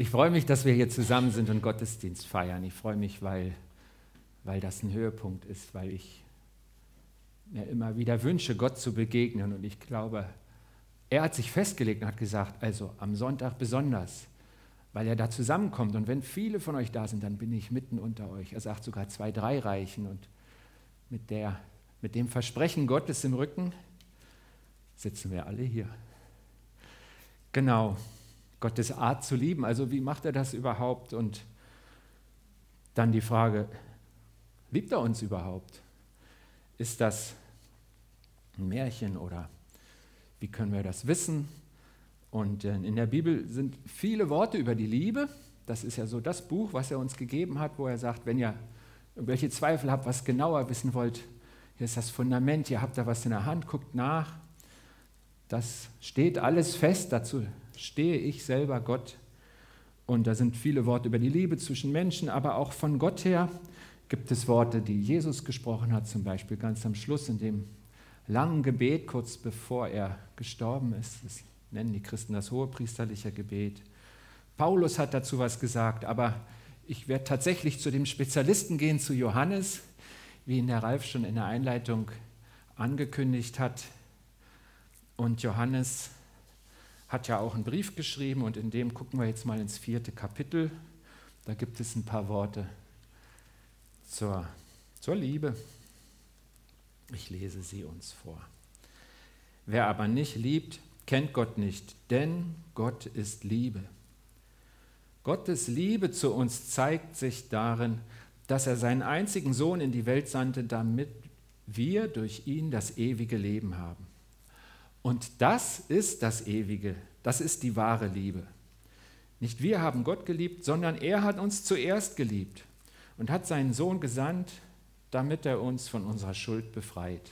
Ich freue mich, dass wir hier zusammen sind und Gottesdienst feiern. Ich freue mich, weil, weil das ein Höhepunkt ist, weil ich mir immer wieder wünsche, Gott zu begegnen. Und ich glaube, er hat sich festgelegt und hat gesagt, also am Sonntag besonders, weil er da zusammenkommt. Und wenn viele von euch da sind, dann bin ich mitten unter euch. Er sagt sogar zwei, drei Reichen. Und mit, der, mit dem Versprechen Gottes im Rücken sitzen wir alle hier. Genau. Gottes Art zu lieben. Also wie macht er das überhaupt? Und dann die Frage, liebt er uns überhaupt? Ist das ein Märchen oder wie können wir das wissen? Und äh, in der Bibel sind viele Worte über die Liebe. Das ist ja so das Buch, was er uns gegeben hat, wo er sagt, wenn ihr irgendwelche Zweifel habt, was genauer wissen wollt, hier ist das Fundament, ihr habt da was in der Hand, guckt nach. Das steht alles fest, dazu stehe ich selber Gott. Und da sind viele Worte über die Liebe zwischen Menschen, aber auch von Gott her gibt es Worte, die Jesus gesprochen hat, zum Beispiel ganz am Schluss in dem langen Gebet, kurz bevor er gestorben ist. Das nennen die Christen das hohepriesterliche Gebet. Paulus hat dazu was gesagt, aber ich werde tatsächlich zu dem Spezialisten gehen, zu Johannes, wie ihn der Ralf schon in der Einleitung angekündigt hat. Und Johannes hat ja auch einen Brief geschrieben und in dem gucken wir jetzt mal ins vierte Kapitel. Da gibt es ein paar Worte zur, zur Liebe. Ich lese sie uns vor. Wer aber nicht liebt, kennt Gott nicht, denn Gott ist Liebe. Gottes Liebe zu uns zeigt sich darin, dass er seinen einzigen Sohn in die Welt sandte, damit wir durch ihn das ewige Leben haben. Und das ist das Ewige, das ist die wahre Liebe. Nicht wir haben Gott geliebt, sondern er hat uns zuerst geliebt und hat seinen Sohn gesandt, damit er uns von unserer Schuld befreit.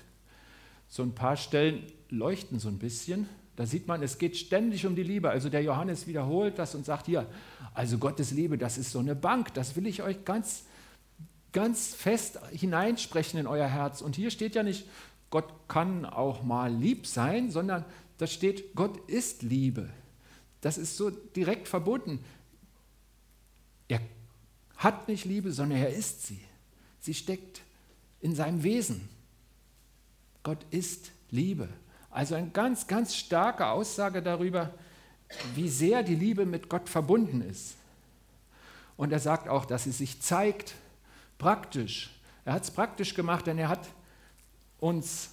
So ein paar Stellen leuchten so ein bisschen. Da sieht man, es geht ständig um die Liebe. Also der Johannes wiederholt das und sagt hier, also Gottes Liebe, das ist so eine Bank, das will ich euch ganz, ganz fest hineinsprechen in euer Herz. Und hier steht ja nicht, Gott kann auch mal lieb sein, sondern da steht, Gott ist Liebe. Das ist so direkt verbunden. Er hat nicht Liebe, sondern er ist sie. Sie steckt in seinem Wesen. Gott ist Liebe. Also eine ganz, ganz starke Aussage darüber, wie sehr die Liebe mit Gott verbunden ist. Und er sagt auch, dass sie sich zeigt praktisch. Er hat es praktisch gemacht, denn er hat uns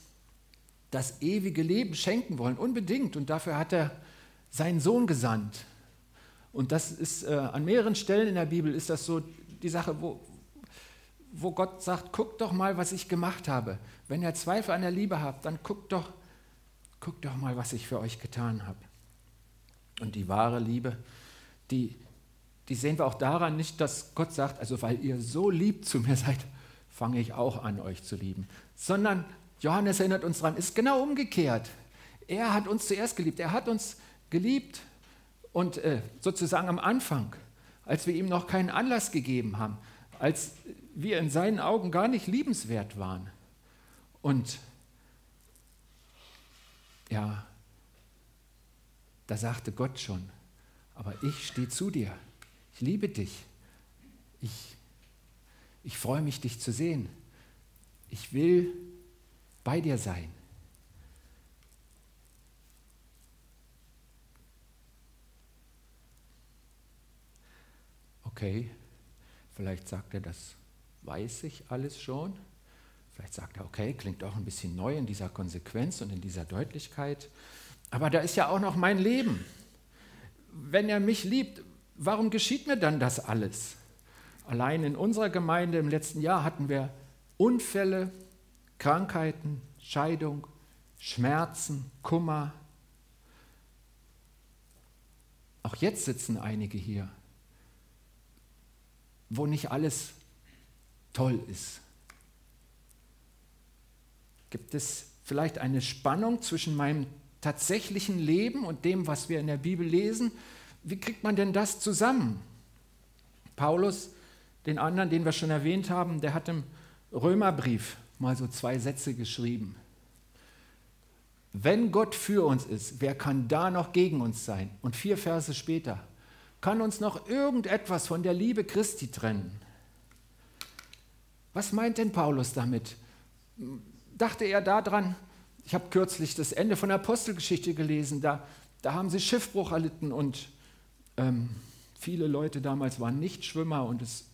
das ewige Leben schenken wollen, unbedingt. Und dafür hat er seinen Sohn gesandt. Und das ist äh, an mehreren Stellen in der Bibel ist das so die Sache, wo, wo Gott sagt, guckt doch mal, was ich gemacht habe. Wenn ihr Zweifel an der Liebe habt, dann guckt doch, guckt doch mal, was ich für euch getan habe. Und die wahre Liebe, die, die sehen wir auch daran nicht, dass Gott sagt, also weil ihr so lieb zu mir seid, fange ich auch an, euch zu lieben. Sondern Johannes erinnert uns daran, ist genau umgekehrt. Er hat uns zuerst geliebt. Er hat uns geliebt und äh, sozusagen am Anfang, als wir ihm noch keinen Anlass gegeben haben, als wir in seinen Augen gar nicht liebenswert waren. Und ja, da sagte Gott schon, aber ich stehe zu dir. Ich liebe dich. Ich, ich freue mich, dich zu sehen. Ich will bei dir sein. Okay, vielleicht sagt er, das weiß ich alles schon. Vielleicht sagt er, okay, klingt auch ein bisschen neu in dieser Konsequenz und in dieser Deutlichkeit. Aber da ist ja auch noch mein Leben. Wenn er mich liebt, warum geschieht mir dann das alles? Allein in unserer Gemeinde im letzten Jahr hatten wir Unfälle, Krankheiten, Scheidung, Schmerzen, Kummer. Auch jetzt sitzen einige hier, wo nicht alles toll ist. Gibt es vielleicht eine Spannung zwischen meinem tatsächlichen Leben und dem, was wir in der Bibel lesen? Wie kriegt man denn das zusammen? Paulus, den anderen, den wir schon erwähnt haben, der hat im Römerbrief mal so zwei Sätze geschrieben. Wenn Gott für uns ist, wer kann da noch gegen uns sein? Und vier Verse später, kann uns noch irgendetwas von der Liebe Christi trennen? Was meint denn Paulus damit? Dachte er daran, ich habe kürzlich das Ende von der Apostelgeschichte gelesen, da, da haben sie Schiffbruch erlitten und ähm, viele Leute damals waren Nichtschwimmer und es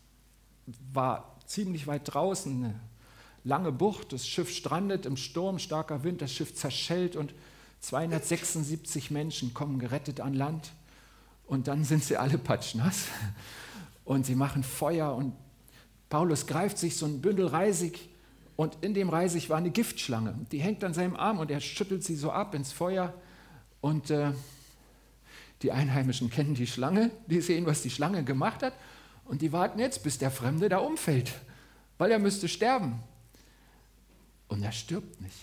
war ziemlich weit draußen, eine lange Bucht, das Schiff strandet im Sturm, starker Wind, das Schiff zerschellt und 276 Menschen kommen gerettet an Land. Und dann sind sie alle patschnass. Und sie machen Feuer und Paulus greift sich so ein Bündel Reisig und in dem Reisig war eine Giftschlange. Die hängt an seinem Arm und er schüttelt sie so ab ins Feuer. Und äh, die Einheimischen kennen die Schlange, die sehen, was die Schlange gemacht hat und die warten jetzt, bis der Fremde da umfällt, weil er müsste sterben. Und er stirbt nicht.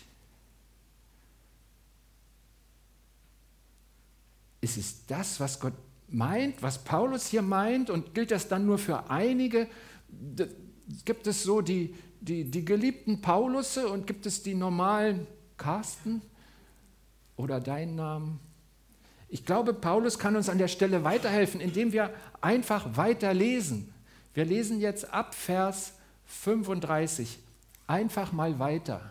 Ist es das, was Gott meint, was Paulus hier meint und gilt das dann nur für einige? Gibt es so die, die, die geliebten Paulusse und gibt es die normalen Carsten oder deinen Namen? Ich glaube, Paulus kann uns an der Stelle weiterhelfen, indem wir einfach weiter lesen. Wir lesen jetzt ab Vers 35 einfach mal weiter.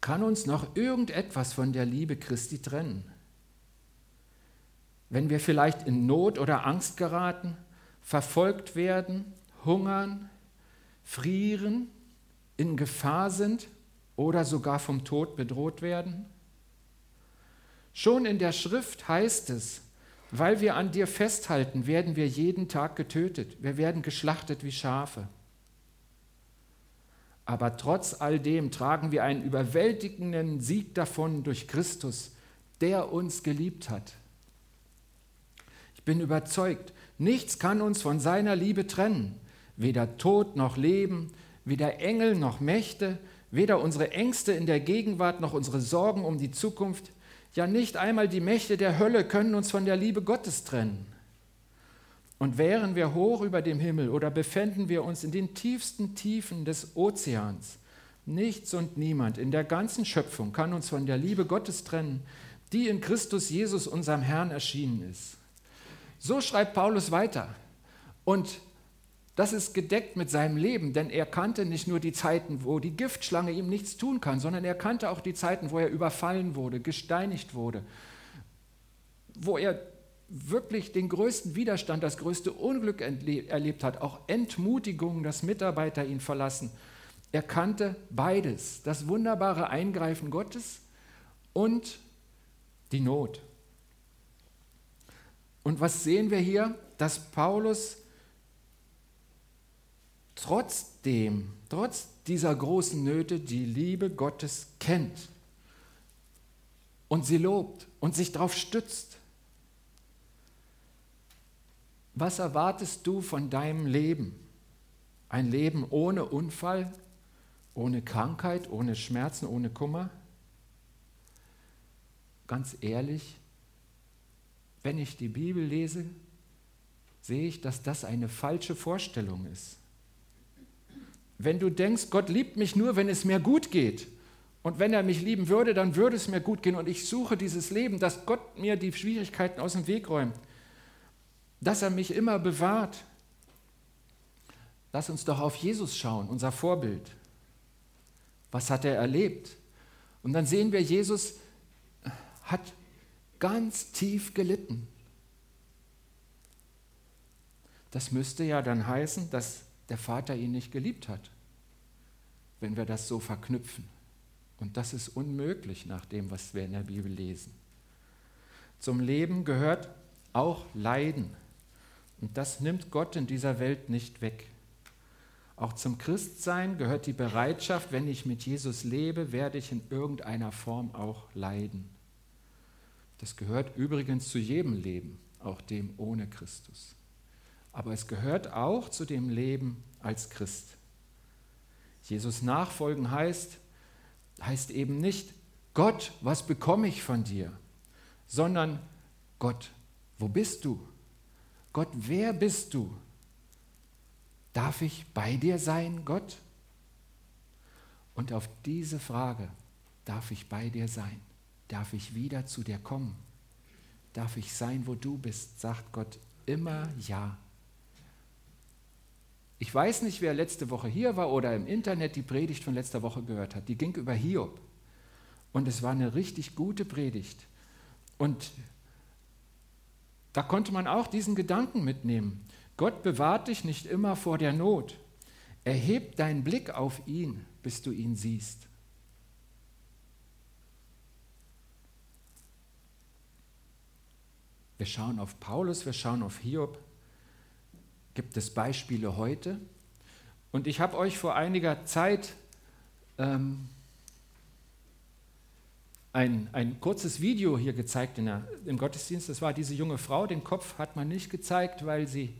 Kann uns noch irgendetwas von der Liebe Christi trennen? Wenn wir vielleicht in Not oder Angst geraten, verfolgt werden, hungern, frieren, in Gefahr sind oder sogar vom Tod bedroht werden? Schon in der Schrift heißt es, weil wir an dir festhalten, werden wir jeden Tag getötet, wir werden geschlachtet wie Schafe. Aber trotz all dem tragen wir einen überwältigenden Sieg davon durch Christus, der uns geliebt hat. Ich bin überzeugt, nichts kann uns von seiner Liebe trennen, weder Tod noch Leben, weder Engel noch Mächte, weder unsere Ängste in der Gegenwart noch unsere Sorgen um die Zukunft, ja nicht einmal die Mächte der Hölle können uns von der Liebe Gottes trennen. Und wären wir hoch über dem Himmel oder befänden wir uns in den tiefsten Tiefen des Ozeans, nichts und niemand in der ganzen Schöpfung kann uns von der Liebe Gottes trennen, die in Christus Jesus, unserem Herrn, erschienen ist. So schreibt Paulus weiter. Und das ist gedeckt mit seinem Leben, denn er kannte nicht nur die Zeiten, wo die Giftschlange ihm nichts tun kann, sondern er kannte auch die Zeiten, wo er überfallen wurde, gesteinigt wurde, wo er wirklich den größten Widerstand, das größte Unglück erlebt hat, auch Entmutigung, dass Mitarbeiter ihn verlassen. Er kannte beides, das wunderbare Eingreifen Gottes und die Not. Und was sehen wir hier? Dass Paulus trotzdem, trotz dieser großen Nöte, die Liebe Gottes kennt und sie lobt und sich darauf stützt. Was erwartest du von deinem Leben? Ein Leben ohne Unfall, ohne Krankheit, ohne Schmerzen, ohne Kummer? Ganz ehrlich, wenn ich die Bibel lese, sehe ich, dass das eine falsche Vorstellung ist. Wenn du denkst, Gott liebt mich nur, wenn es mir gut geht, und wenn er mich lieben würde, dann würde es mir gut gehen, und ich suche dieses Leben, dass Gott mir die Schwierigkeiten aus dem Weg räumt, dass er mich immer bewahrt. Lass uns doch auf Jesus schauen, unser Vorbild. Was hat er erlebt? Und dann sehen wir, Jesus hat ganz tief gelitten. Das müsste ja dann heißen, dass der Vater ihn nicht geliebt hat, wenn wir das so verknüpfen. Und das ist unmöglich nach dem, was wir in der Bibel lesen. Zum Leben gehört auch Leiden. Und das nimmt Gott in dieser Welt nicht weg. Auch zum Christsein gehört die Bereitschaft, wenn ich mit Jesus lebe, werde ich in irgendeiner Form auch leiden. Das gehört übrigens zu jedem Leben, auch dem ohne Christus aber es gehört auch zu dem Leben als Christ. Jesus nachfolgen heißt, heißt eben nicht, Gott, was bekomme ich von dir, sondern Gott, wo bist du? Gott, wer bist du? Darf ich bei dir sein, Gott? Und auf diese Frage, darf ich bei dir sein? darf ich wieder zu dir kommen. Darf ich sein, wo du bist, sagt Gott immer ja. Ich weiß nicht, wer letzte Woche hier war oder im Internet die Predigt von letzter Woche gehört hat. Die ging über Hiob. Und es war eine richtig gute Predigt. Und da konnte man auch diesen Gedanken mitnehmen. Gott bewahrt dich nicht immer vor der Not. Erheb deinen Blick auf ihn, bis du ihn siehst. Wir schauen auf Paulus, wir schauen auf Hiob. Gibt es Beispiele heute? Und ich habe euch vor einiger Zeit ähm, ein, ein kurzes Video hier gezeigt der, im Gottesdienst. Das war diese junge Frau. Den Kopf hat man nicht gezeigt, weil sie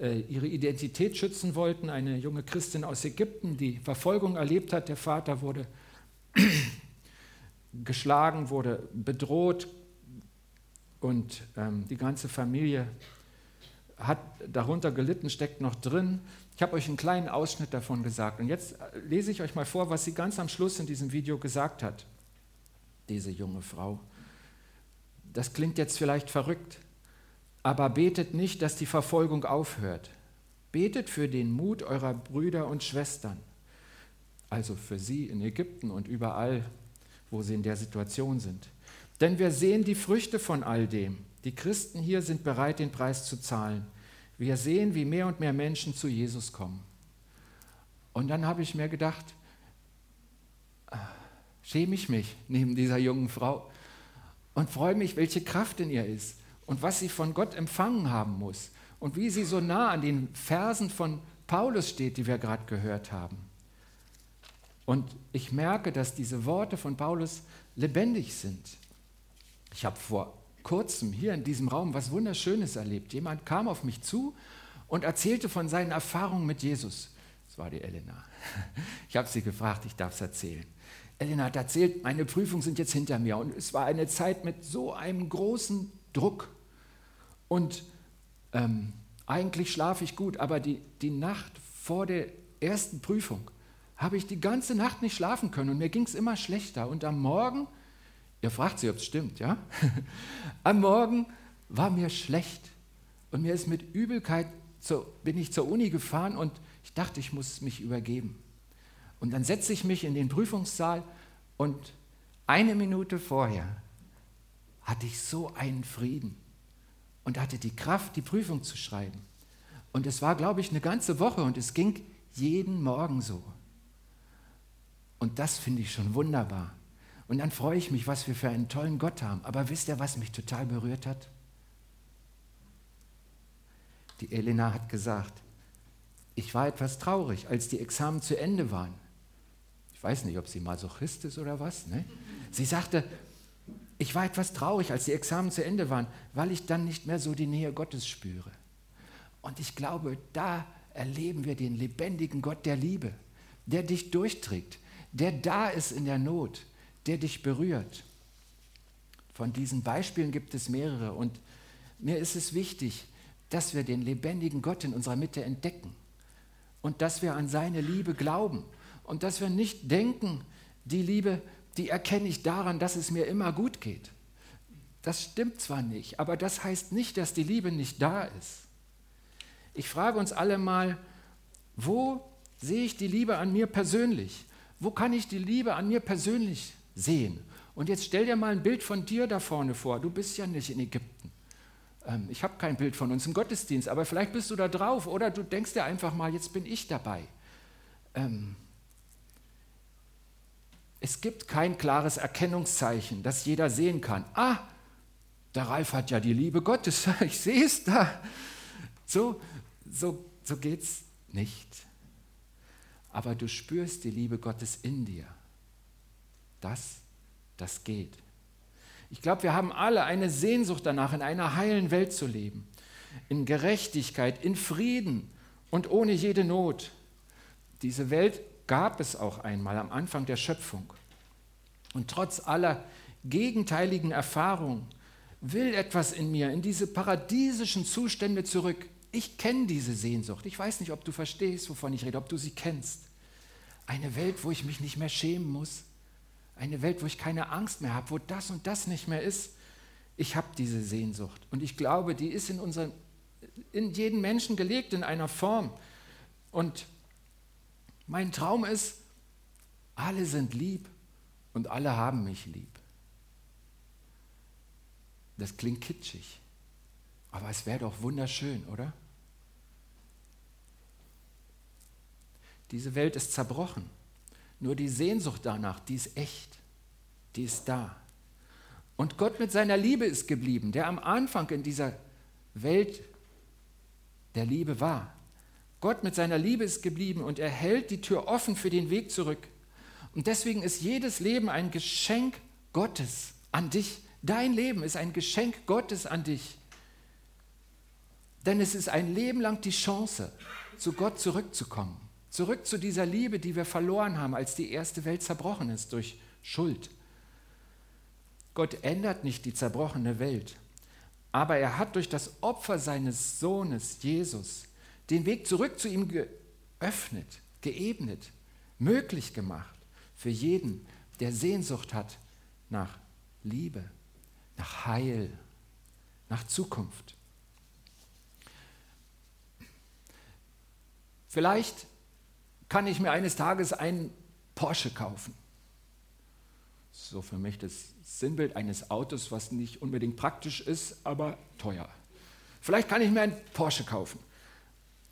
äh, ihre Identität schützen wollten. Eine junge Christin aus Ägypten, die Verfolgung erlebt hat. Der Vater wurde geschlagen, wurde bedroht und ähm, die ganze Familie hat darunter gelitten, steckt noch drin. Ich habe euch einen kleinen Ausschnitt davon gesagt. Und jetzt äh, lese ich euch mal vor, was sie ganz am Schluss in diesem Video gesagt hat, diese junge Frau. Das klingt jetzt vielleicht verrückt, aber betet nicht, dass die Verfolgung aufhört. Betet für den Mut eurer Brüder und Schwestern, also für sie in Ägypten und überall, wo sie in der Situation sind. Denn wir sehen die Früchte von all dem. Die Christen hier sind bereit, den Preis zu zahlen. Wir sehen, wie mehr und mehr Menschen zu Jesus kommen. Und dann habe ich mir gedacht, ah, schäme ich mich neben dieser jungen Frau und freue mich, welche Kraft in ihr ist und was sie von Gott empfangen haben muss und wie sie so nah an den Versen von Paulus steht, die wir gerade gehört haben. Und ich merke, dass diese Worte von Paulus lebendig sind. Ich habe vor kurzem hier in diesem Raum was Wunderschönes erlebt. Jemand kam auf mich zu und erzählte von seinen Erfahrungen mit Jesus. Das war die Elena. Ich habe sie gefragt, ich darf es erzählen. Elena hat erzählt, meine Prüfungen sind jetzt hinter mir und es war eine Zeit mit so einem großen Druck. Und ähm, eigentlich schlafe ich gut, aber die, die Nacht vor der ersten Prüfung habe ich die ganze Nacht nicht schlafen können und mir ging es immer schlechter. Und am Morgen Ihr fragt sich, ob es stimmt, ja? Am Morgen war mir schlecht und mir ist mit Übelkeit, zur, bin ich zur Uni gefahren und ich dachte, ich muss mich übergeben. Und dann setze ich mich in den Prüfungssaal und eine Minute vorher hatte ich so einen Frieden und hatte die Kraft, die Prüfung zu schreiben. Und es war, glaube ich, eine ganze Woche und es ging jeden Morgen so. Und das finde ich schon wunderbar. Und dann freue ich mich, was wir für einen tollen Gott haben. Aber wisst ihr, was mich total berührt hat? Die Elena hat gesagt, ich war etwas traurig, als die Examen zu Ende waren. Ich weiß nicht, ob sie Masochist ist oder was. Ne? Sie sagte, ich war etwas traurig, als die Examen zu Ende waren, weil ich dann nicht mehr so die Nähe Gottes spüre. Und ich glaube, da erleben wir den lebendigen Gott der Liebe, der dich durchträgt, der da ist in der Not, der dich berührt. Von diesen Beispielen gibt es mehrere und mir ist es wichtig, dass wir den lebendigen Gott in unserer Mitte entdecken und dass wir an seine Liebe glauben und dass wir nicht denken, die Liebe, die erkenne ich daran, dass es mir immer gut geht. Das stimmt zwar nicht, aber das heißt nicht, dass die Liebe nicht da ist. Ich frage uns alle mal, wo sehe ich die Liebe an mir persönlich? Wo kann ich die Liebe an mir persönlich sehen. Und jetzt stell dir mal ein Bild von dir da vorne vor. Du bist ja nicht in Ägypten. Ähm, ich habe kein Bild von uns im Gottesdienst, aber vielleicht bist du da drauf oder du denkst dir einfach mal, jetzt bin ich dabei. Ähm, es gibt kein klares Erkennungszeichen, das jeder sehen kann. Ah, der Ralf hat ja die Liebe Gottes, ich sehe es da. So, so, so geht es nicht. Aber du spürst die Liebe Gottes in dir das, das geht. Ich glaube, wir haben alle eine Sehnsucht danach, in einer heilen Welt zu leben, in Gerechtigkeit, in Frieden und ohne jede Not. Diese Welt gab es auch einmal am Anfang der Schöpfung. Und trotz aller gegenteiligen Erfahrungen will etwas in mir in diese paradiesischen Zustände zurück. Ich kenne diese Sehnsucht. Ich weiß nicht, ob du verstehst, wovon ich rede, ob du sie kennst. Eine Welt, wo ich mich nicht mehr schämen muss, Eine Welt, wo ich keine Angst mehr habe, wo das und das nicht mehr ist. Ich habe diese Sehnsucht. Und ich glaube, die ist in, unseren, in jeden Menschen gelegt in einer Form. Und mein Traum ist, alle sind lieb und alle haben mich lieb. Das klingt kitschig, aber es wäre doch wunderschön, oder? Diese Welt ist zerbrochen. Nur die Sehnsucht danach, die ist echt, die ist da. Und Gott mit seiner Liebe ist geblieben, der am Anfang in dieser Welt der Liebe war. Gott mit seiner Liebe ist geblieben und er hält die Tür offen für den Weg zurück. Und deswegen ist jedes Leben ein Geschenk Gottes an dich. Dein Leben ist ein Geschenk Gottes an dich. Denn es ist ein Leben lang die Chance, zu Gott zurückzukommen. Zurück zu dieser Liebe, die wir verloren haben, als die erste Welt zerbrochen ist durch Schuld. Gott ändert nicht die zerbrochene Welt, aber er hat durch das Opfer seines Sohnes Jesus den Weg zurück zu ihm geöffnet, geebnet, möglich gemacht für jeden, der Sehnsucht hat nach Liebe, nach Heil, nach Zukunft. Vielleicht kann ich mir eines Tages einen Porsche kaufen. So für mich das Sinnbild eines Autos, was nicht unbedingt praktisch ist, aber teuer. Vielleicht kann ich mir einen Porsche kaufen.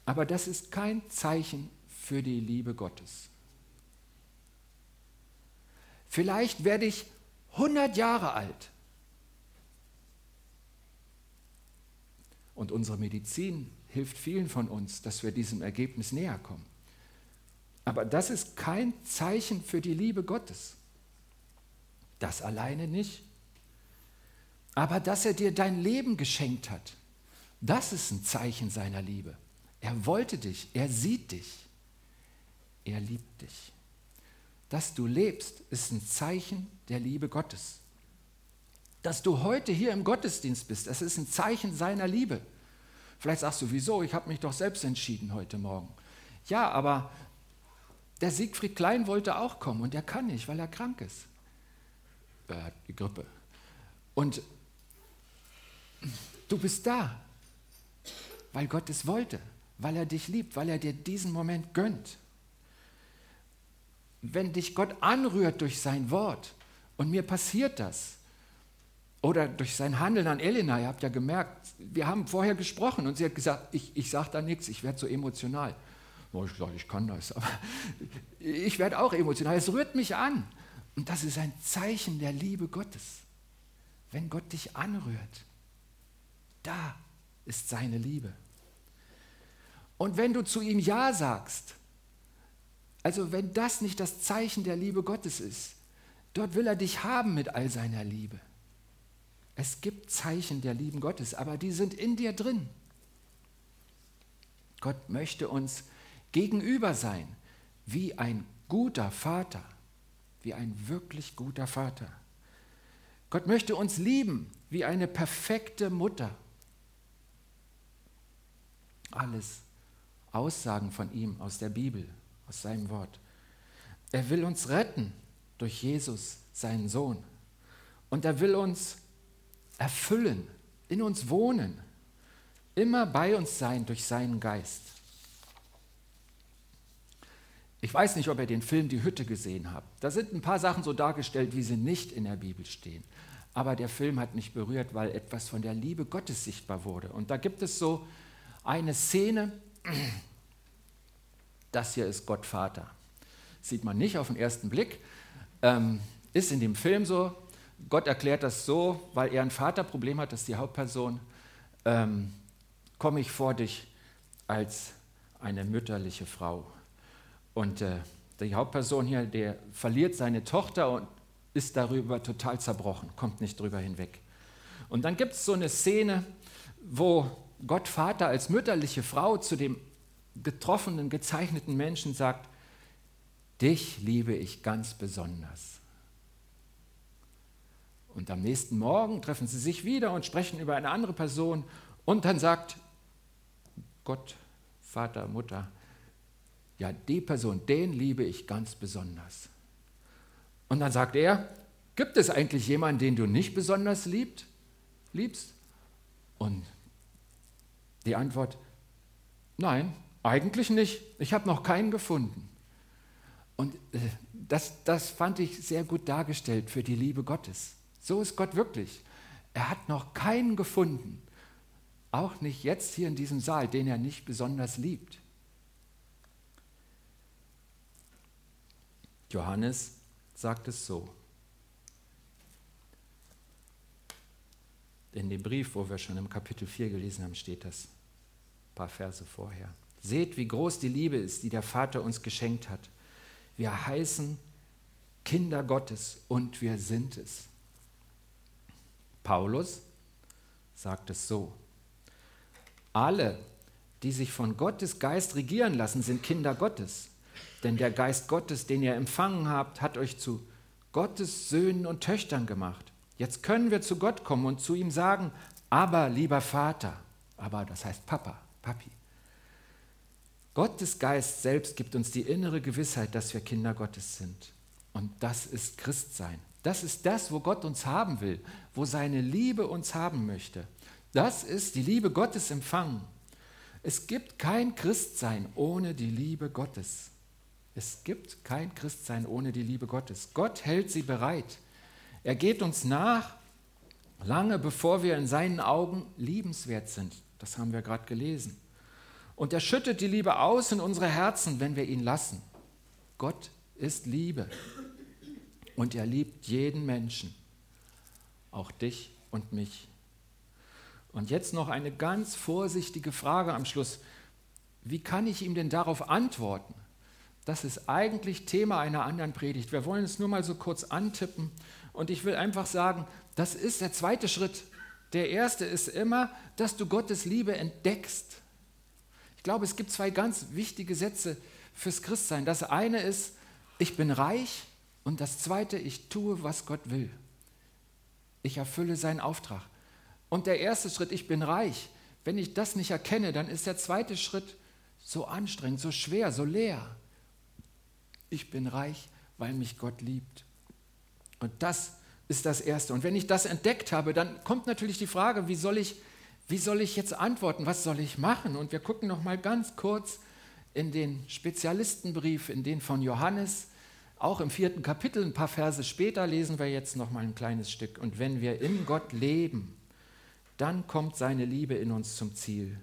Aber das ist kein Zeichen für die Liebe Gottes. Vielleicht werde ich 100 Jahre alt. Und unsere Medizin hilft vielen von uns, dass wir diesem Ergebnis näher kommen. Aber das ist kein Zeichen für die Liebe Gottes. Das alleine nicht. Aber dass er dir dein Leben geschenkt hat, das ist ein Zeichen seiner Liebe. Er wollte dich, er sieht dich, er liebt dich. Dass du lebst, ist ein Zeichen der Liebe Gottes. Dass du heute hier im Gottesdienst bist, das ist ein Zeichen seiner Liebe. Vielleicht sagst du, wieso? Ich habe mich doch selbst entschieden heute Morgen. Ja, aber der Siegfried Klein wollte auch kommen und er kann nicht, weil er krank ist. Er hat die Grippe. Und du bist da, weil Gott es wollte, weil er dich liebt, weil er dir diesen Moment gönnt. Wenn dich Gott anrührt durch sein Wort und mir passiert das, oder durch sein Handeln an Elena, ihr habt ja gemerkt, wir haben vorher gesprochen und sie hat gesagt, ich, ich sage da nichts, ich werde so emotional. Oh, ich sage, ich kann das, aber ich werde auch emotional. Es rührt mich an. Und das ist ein Zeichen der Liebe Gottes. Wenn Gott dich anrührt, da ist seine Liebe. Und wenn du zu ihm Ja sagst, also wenn das nicht das Zeichen der Liebe Gottes ist, dort will er dich haben mit all seiner Liebe. Es gibt Zeichen der Lieben Gottes, aber die sind in dir drin. Gott möchte uns gegenüber sein, wie ein guter Vater, wie ein wirklich guter Vater. Gott möchte uns lieben wie eine perfekte Mutter. Alles Aussagen von ihm aus der Bibel, aus seinem Wort. Er will uns retten durch Jesus, seinen Sohn. Und er will uns erfüllen, in uns wohnen, immer bei uns sein durch seinen Geist. Ich weiß nicht, ob ihr den Film Die Hütte gesehen habt. Da sind ein paar Sachen so dargestellt, wie sie nicht in der Bibel stehen. Aber der Film hat mich berührt, weil etwas von der Liebe Gottes sichtbar wurde. Und da gibt es so eine Szene, das hier ist Gott Vater. Sieht man nicht auf den ersten Blick, ähm, ist in dem Film so. Gott erklärt das so, weil er ein Vaterproblem hat, das ist die Hauptperson. Ähm, komme ich vor dich als eine mütterliche Frau. Und äh, die Hauptperson hier, der verliert seine Tochter und ist darüber total zerbrochen, kommt nicht drüber hinweg. Und dann gibt es so eine Szene, wo Gott Vater als mütterliche Frau zu dem getroffenen, gezeichneten Menschen sagt, dich liebe ich ganz besonders. Und am nächsten Morgen treffen sie sich wieder und sprechen über eine andere Person und dann sagt Gott, Vater, Mutter, ja, die Person, den liebe ich ganz besonders. Und dann sagt er, gibt es eigentlich jemanden, den du nicht besonders liebt, liebst? Und die Antwort, nein, eigentlich nicht. Ich habe noch keinen gefunden. Und äh, das, das fand ich sehr gut dargestellt für die Liebe Gottes. So ist Gott wirklich. Er hat noch keinen gefunden, auch nicht jetzt hier in diesem Saal, den er nicht besonders liebt. Johannes sagt es so. In dem Brief, wo wir schon im Kapitel 4 gelesen haben, steht das ein paar Verse vorher. Seht, wie groß die Liebe ist, die der Vater uns geschenkt hat. Wir heißen Kinder Gottes und wir sind es. Paulus sagt es so. Alle, die sich von Gottes Geist regieren lassen, sind Kinder Gottes. Denn der Geist Gottes, den ihr empfangen habt, hat euch zu Gottes Söhnen und Töchtern gemacht. Jetzt können wir zu Gott kommen und zu ihm sagen, aber lieber Vater, aber das heißt Papa, Papi. Gottes Geist selbst gibt uns die innere Gewissheit, dass wir Kinder Gottes sind. Und das ist Christsein. Das ist das, wo Gott uns haben will, wo seine Liebe uns haben möchte. Das ist die Liebe Gottes empfangen. Es gibt kein Christsein ohne die Liebe Gottes. Es gibt kein Christsein ohne die Liebe Gottes. Gott hält sie bereit. Er geht uns nach, lange bevor wir in seinen Augen liebenswert sind. Das haben wir gerade gelesen. Und er schüttet die Liebe aus in unsere Herzen, wenn wir ihn lassen. Gott ist Liebe. Und er liebt jeden Menschen, auch dich und mich. Und jetzt noch eine ganz vorsichtige Frage am Schluss. Wie kann ich ihm denn darauf antworten? Das ist eigentlich Thema einer anderen Predigt. Wir wollen es nur mal so kurz antippen. Und ich will einfach sagen, das ist der zweite Schritt. Der erste ist immer, dass du Gottes Liebe entdeckst. Ich glaube, es gibt zwei ganz wichtige Sätze fürs Christsein. Das eine ist, ich bin reich und das Zweite, ich tue, was Gott will. Ich erfülle seinen Auftrag. Und der erste Schritt, ich bin reich. Wenn ich das nicht erkenne, dann ist der zweite Schritt so anstrengend, so schwer, so leer. Ich bin reich, weil mich Gott liebt. Und das ist das Erste. Und wenn ich das entdeckt habe, dann kommt natürlich die Frage, wie soll ich, wie soll ich jetzt antworten? Was soll ich machen? Und wir gucken noch mal ganz kurz in den Spezialistenbrief, in den von Johannes. Auch im vierten Kapitel, ein paar Verse später, lesen wir jetzt noch mal ein kleines Stück. Und wenn wir in Gott leben, dann kommt seine Liebe in uns zum Ziel.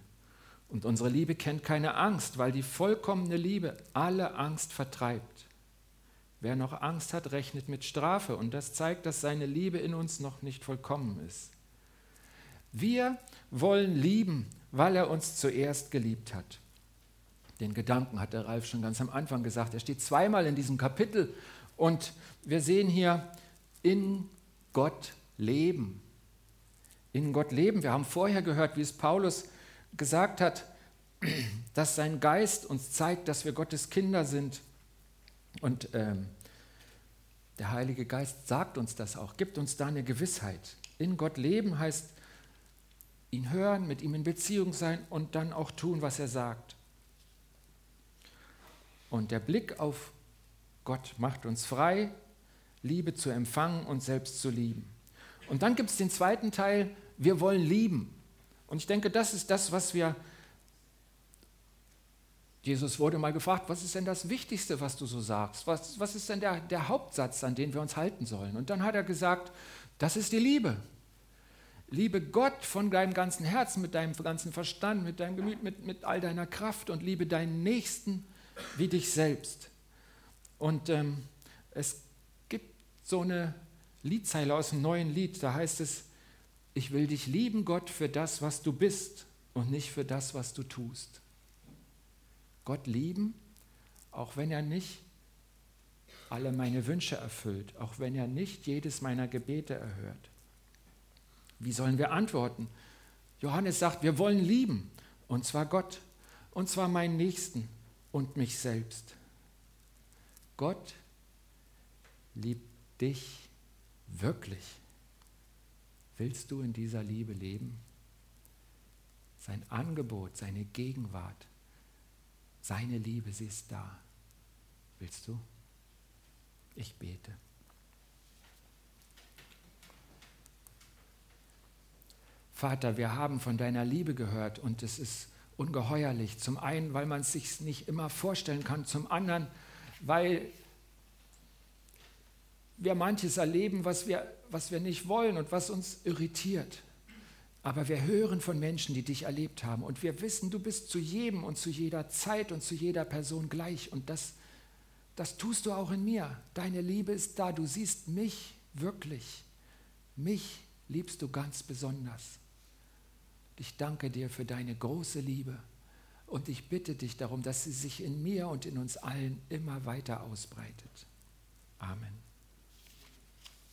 Und unsere Liebe kennt keine Angst, weil die vollkommene Liebe alle Angst vertreibt. Wer noch Angst hat, rechnet mit Strafe und das zeigt, dass seine Liebe in uns noch nicht vollkommen ist. Wir wollen lieben, weil er uns zuerst geliebt hat. Den Gedanken hat der Ralf schon ganz am Anfang gesagt. Er steht zweimal in diesem Kapitel und wir sehen hier in Gott leben. In Gott leben. Wir haben vorher gehört, wie es Paulus gesagt hat, dass sein Geist uns zeigt, dass wir Gottes Kinder sind. Und ähm, der Heilige Geist sagt uns das auch, gibt uns da eine Gewissheit. In Gott leben heißt ihn hören, mit ihm in Beziehung sein und dann auch tun, was er sagt. Und der Blick auf Gott macht uns frei, Liebe zu empfangen und selbst zu lieben. Und dann gibt es den zweiten Teil, wir wollen lieben. Und ich denke, das ist das, was wir... Jesus wurde mal gefragt, was ist denn das Wichtigste, was du so sagst? Was, was ist denn der, der Hauptsatz, an den wir uns halten sollen? Und dann hat er gesagt, das ist die Liebe. Liebe Gott von deinem ganzen Herzen, mit deinem ganzen Verstand, mit deinem Gemüt, mit, mit all deiner Kraft und liebe deinen Nächsten wie dich selbst. Und ähm, es gibt so eine Liedzeile aus einem neuen Lied, da heißt es, ich will dich lieben, Gott, für das, was du bist und nicht für das, was du tust. Gott lieben, auch wenn er nicht alle meine Wünsche erfüllt, auch wenn er nicht jedes meiner Gebete erhört. Wie sollen wir antworten? Johannes sagt, wir wollen lieben, und zwar Gott, und zwar meinen Nächsten, und mich selbst. Gott liebt dich wirklich. Willst du in dieser Liebe leben? Sein Angebot, seine Gegenwart, seine Liebe, sie ist da. Willst du? Ich bete. Vater, wir haben von deiner Liebe gehört und es ist ungeheuerlich. Zum einen, weil man es sich nicht immer vorstellen kann, zum anderen, weil wir manches erleben, was wir, was wir nicht wollen und was uns irritiert. Aber wir hören von Menschen, die dich erlebt haben und wir wissen, du bist zu jedem und zu jeder Zeit und zu jeder Person gleich und das, das tust du auch in mir. Deine Liebe ist da, du siehst mich wirklich. Mich liebst du ganz besonders. Ich danke dir für deine große Liebe und ich bitte dich darum, dass sie sich in mir und in uns allen immer weiter ausbreitet. Amen.